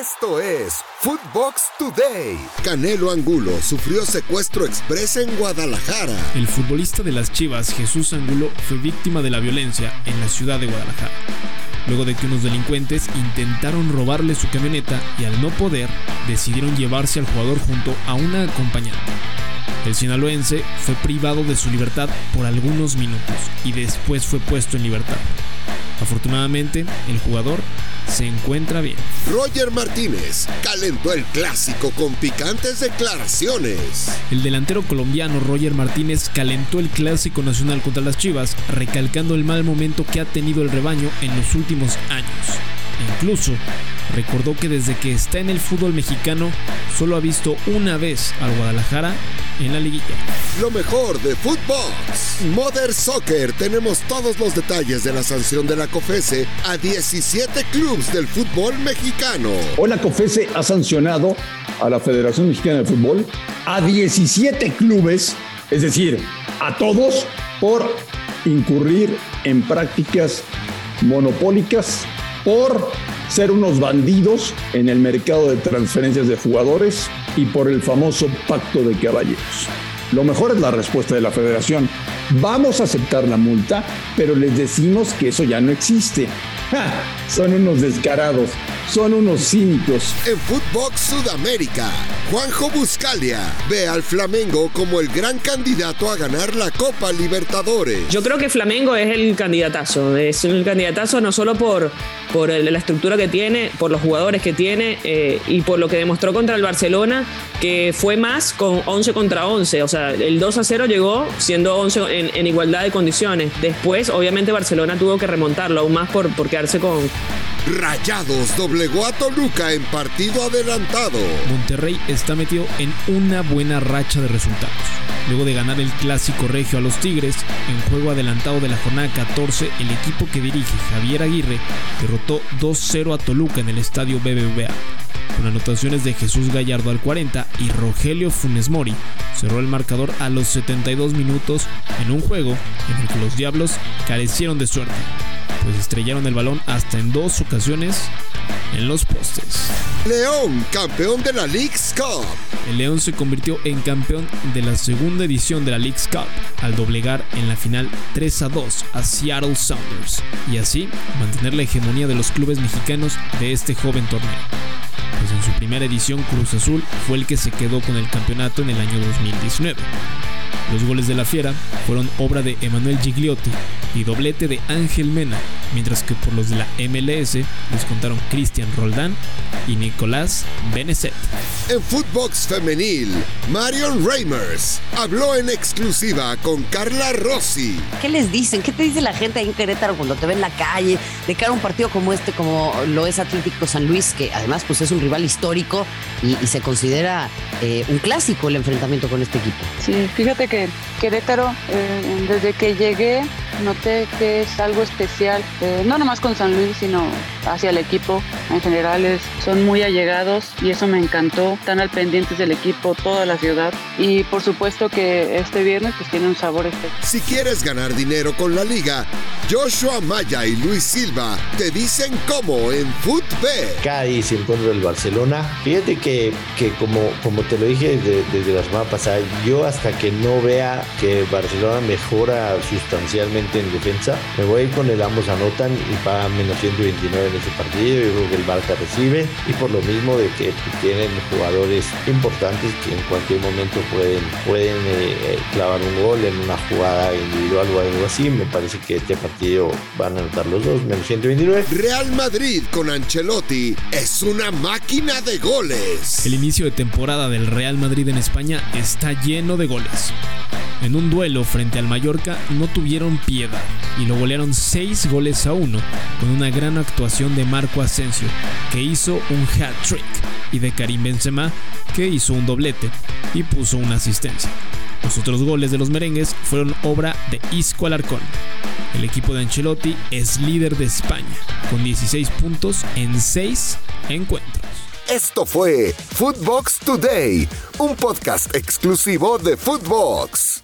Esto es Footbox Today. Canelo Angulo sufrió secuestro express en Guadalajara. El futbolista de las Chivas, Jesús Angulo, fue víctima de la violencia en la ciudad de Guadalajara. Luego de que unos delincuentes intentaron robarle su camioneta y al no poder, decidieron llevarse al jugador junto a una acompañante. El sinaloense fue privado de su libertad por algunos minutos y después fue puesto en libertad. Afortunadamente, el jugador se encuentra bien. Roger Martínez calentó el clásico con picantes declaraciones. El delantero colombiano Roger Martínez calentó el clásico nacional contra las Chivas, recalcando el mal momento que ha tenido el rebaño en los últimos años. Incluso recordó que desde que está en el fútbol mexicano solo ha visto una vez al Guadalajara en la liguilla. Lo mejor de Footbox. Mother Soccer. Tenemos todos los detalles de la sanción de la COFESE a 17 clubes del fútbol mexicano. Hoy la COFESE ha sancionado a la Federación Mexicana de Fútbol a 17 clubes, es decir, a todos, por incurrir en prácticas monopólicas, por ser unos bandidos en el mercado de transferencias de jugadores y por el famoso pacto de caballeros. Lo mejor es la respuesta de la federación. Vamos a aceptar la multa, pero les decimos que eso ya no existe. Son unos descarados, son unos cínicos. En Footbox Sudamérica, Juanjo Buscalia ve al Flamengo como el gran candidato a ganar la Copa Libertadores. Yo creo que Flamengo es el candidatazo. Es el candidatazo no solo por, por la estructura que tiene, por los jugadores que tiene eh, y por lo que demostró contra el Barcelona, que fue más con 11 contra 11. O sea, el 2 a 0 llegó siendo 11 en, en igualdad de condiciones. Después, obviamente, Barcelona tuvo que remontarlo aún más por, por quedarse con, Rayados doblegó a Toluca en partido adelantado. Monterrey está metido en una buena racha de resultados. Luego de ganar el clásico regio a los Tigres, en juego adelantado de la jornada 14, el equipo que dirige Javier Aguirre derrotó 2-0 a Toluca en el estadio BBVA. Con anotaciones de Jesús Gallardo al 40 y Rogelio Funes Mori, cerró el marcador a los 72 minutos en un juego en el que los Diablos carecieron de suerte pues estrellaron el balón hasta en dos ocasiones en los postes. León, campeón de la League's Cup. El León se convirtió en campeón de la segunda edición de la League's Cup al doblegar en la final 3 a 2 a Seattle Sounders y así mantener la hegemonía de los clubes mexicanos de este joven torneo. Pues en su primera edición Cruz Azul fue el que se quedó con el campeonato en el año 2019. Los goles de la Fiera fueron obra de Emanuel Gigliotti y doblete de Ángel Mena, mientras que por los de la MLS les contaron Cristian Roldán y Nicolás Benezet. En Footbox Femenil, Marion Reimers habló en exclusiva con Carla Rossi. ¿Qué les dicen? ¿Qué te dice la gente ahí en Querétaro cuando te ve en la calle? De cara a un partido como este, como lo es Atlético San Luis, que además pues es un rival histórico y, se considera eh, un clásico el enfrentamiento con este equipo. Sí, fíjate que Querétaro, eh, desde que llegué, noté que es algo especial, eh, no nomás con San Luis, sino hacia el equipo en general. son muy allegados y eso me encantó. Están al pendientes del equipo, toda la ciudad. Y por supuesto que este viernes pues tiene un sabor especial. Si quieres ganar dinero con la liga, Joshua Maya y Luis Silva te dicen cómo en Footbet. Cádiz en contra del Barcelona. Fíjate que, que como, como te lo dije desde, desde la semana pasada, yo hasta que no vea que Barcelona mejora sustancialmente en defensa, me voy a ir con el ambos anotan y paga menos 129 en ese partido. Yo creo que el Barca recibe y por lo mismo de que tienen jugadores importantes que en cualquier momento pueden, pueden eh, eh, clavar un gol en una jugada individual o algo así. Me parece que este partido van a anotar los dos, menos 129. Real Madrid con Ancelotti es una máquina de goles. El inicio de temporada del Real Madrid en España está lleno de goles. En un duelo frente al Mallorca no tuvieron piedad y lo golearon 6 goles a 1 con una gran actuación de Marco Asensio que hizo un hat-trick y de Karim Benzema que hizo un doblete y puso una asistencia. Los otros goles de los merengues fueron obra de Isco Alarcón. El equipo de Ancelotti es líder de España con 16 puntos en 6 encuentros. Esto fue Footbox Today, un podcast exclusivo de Footbox.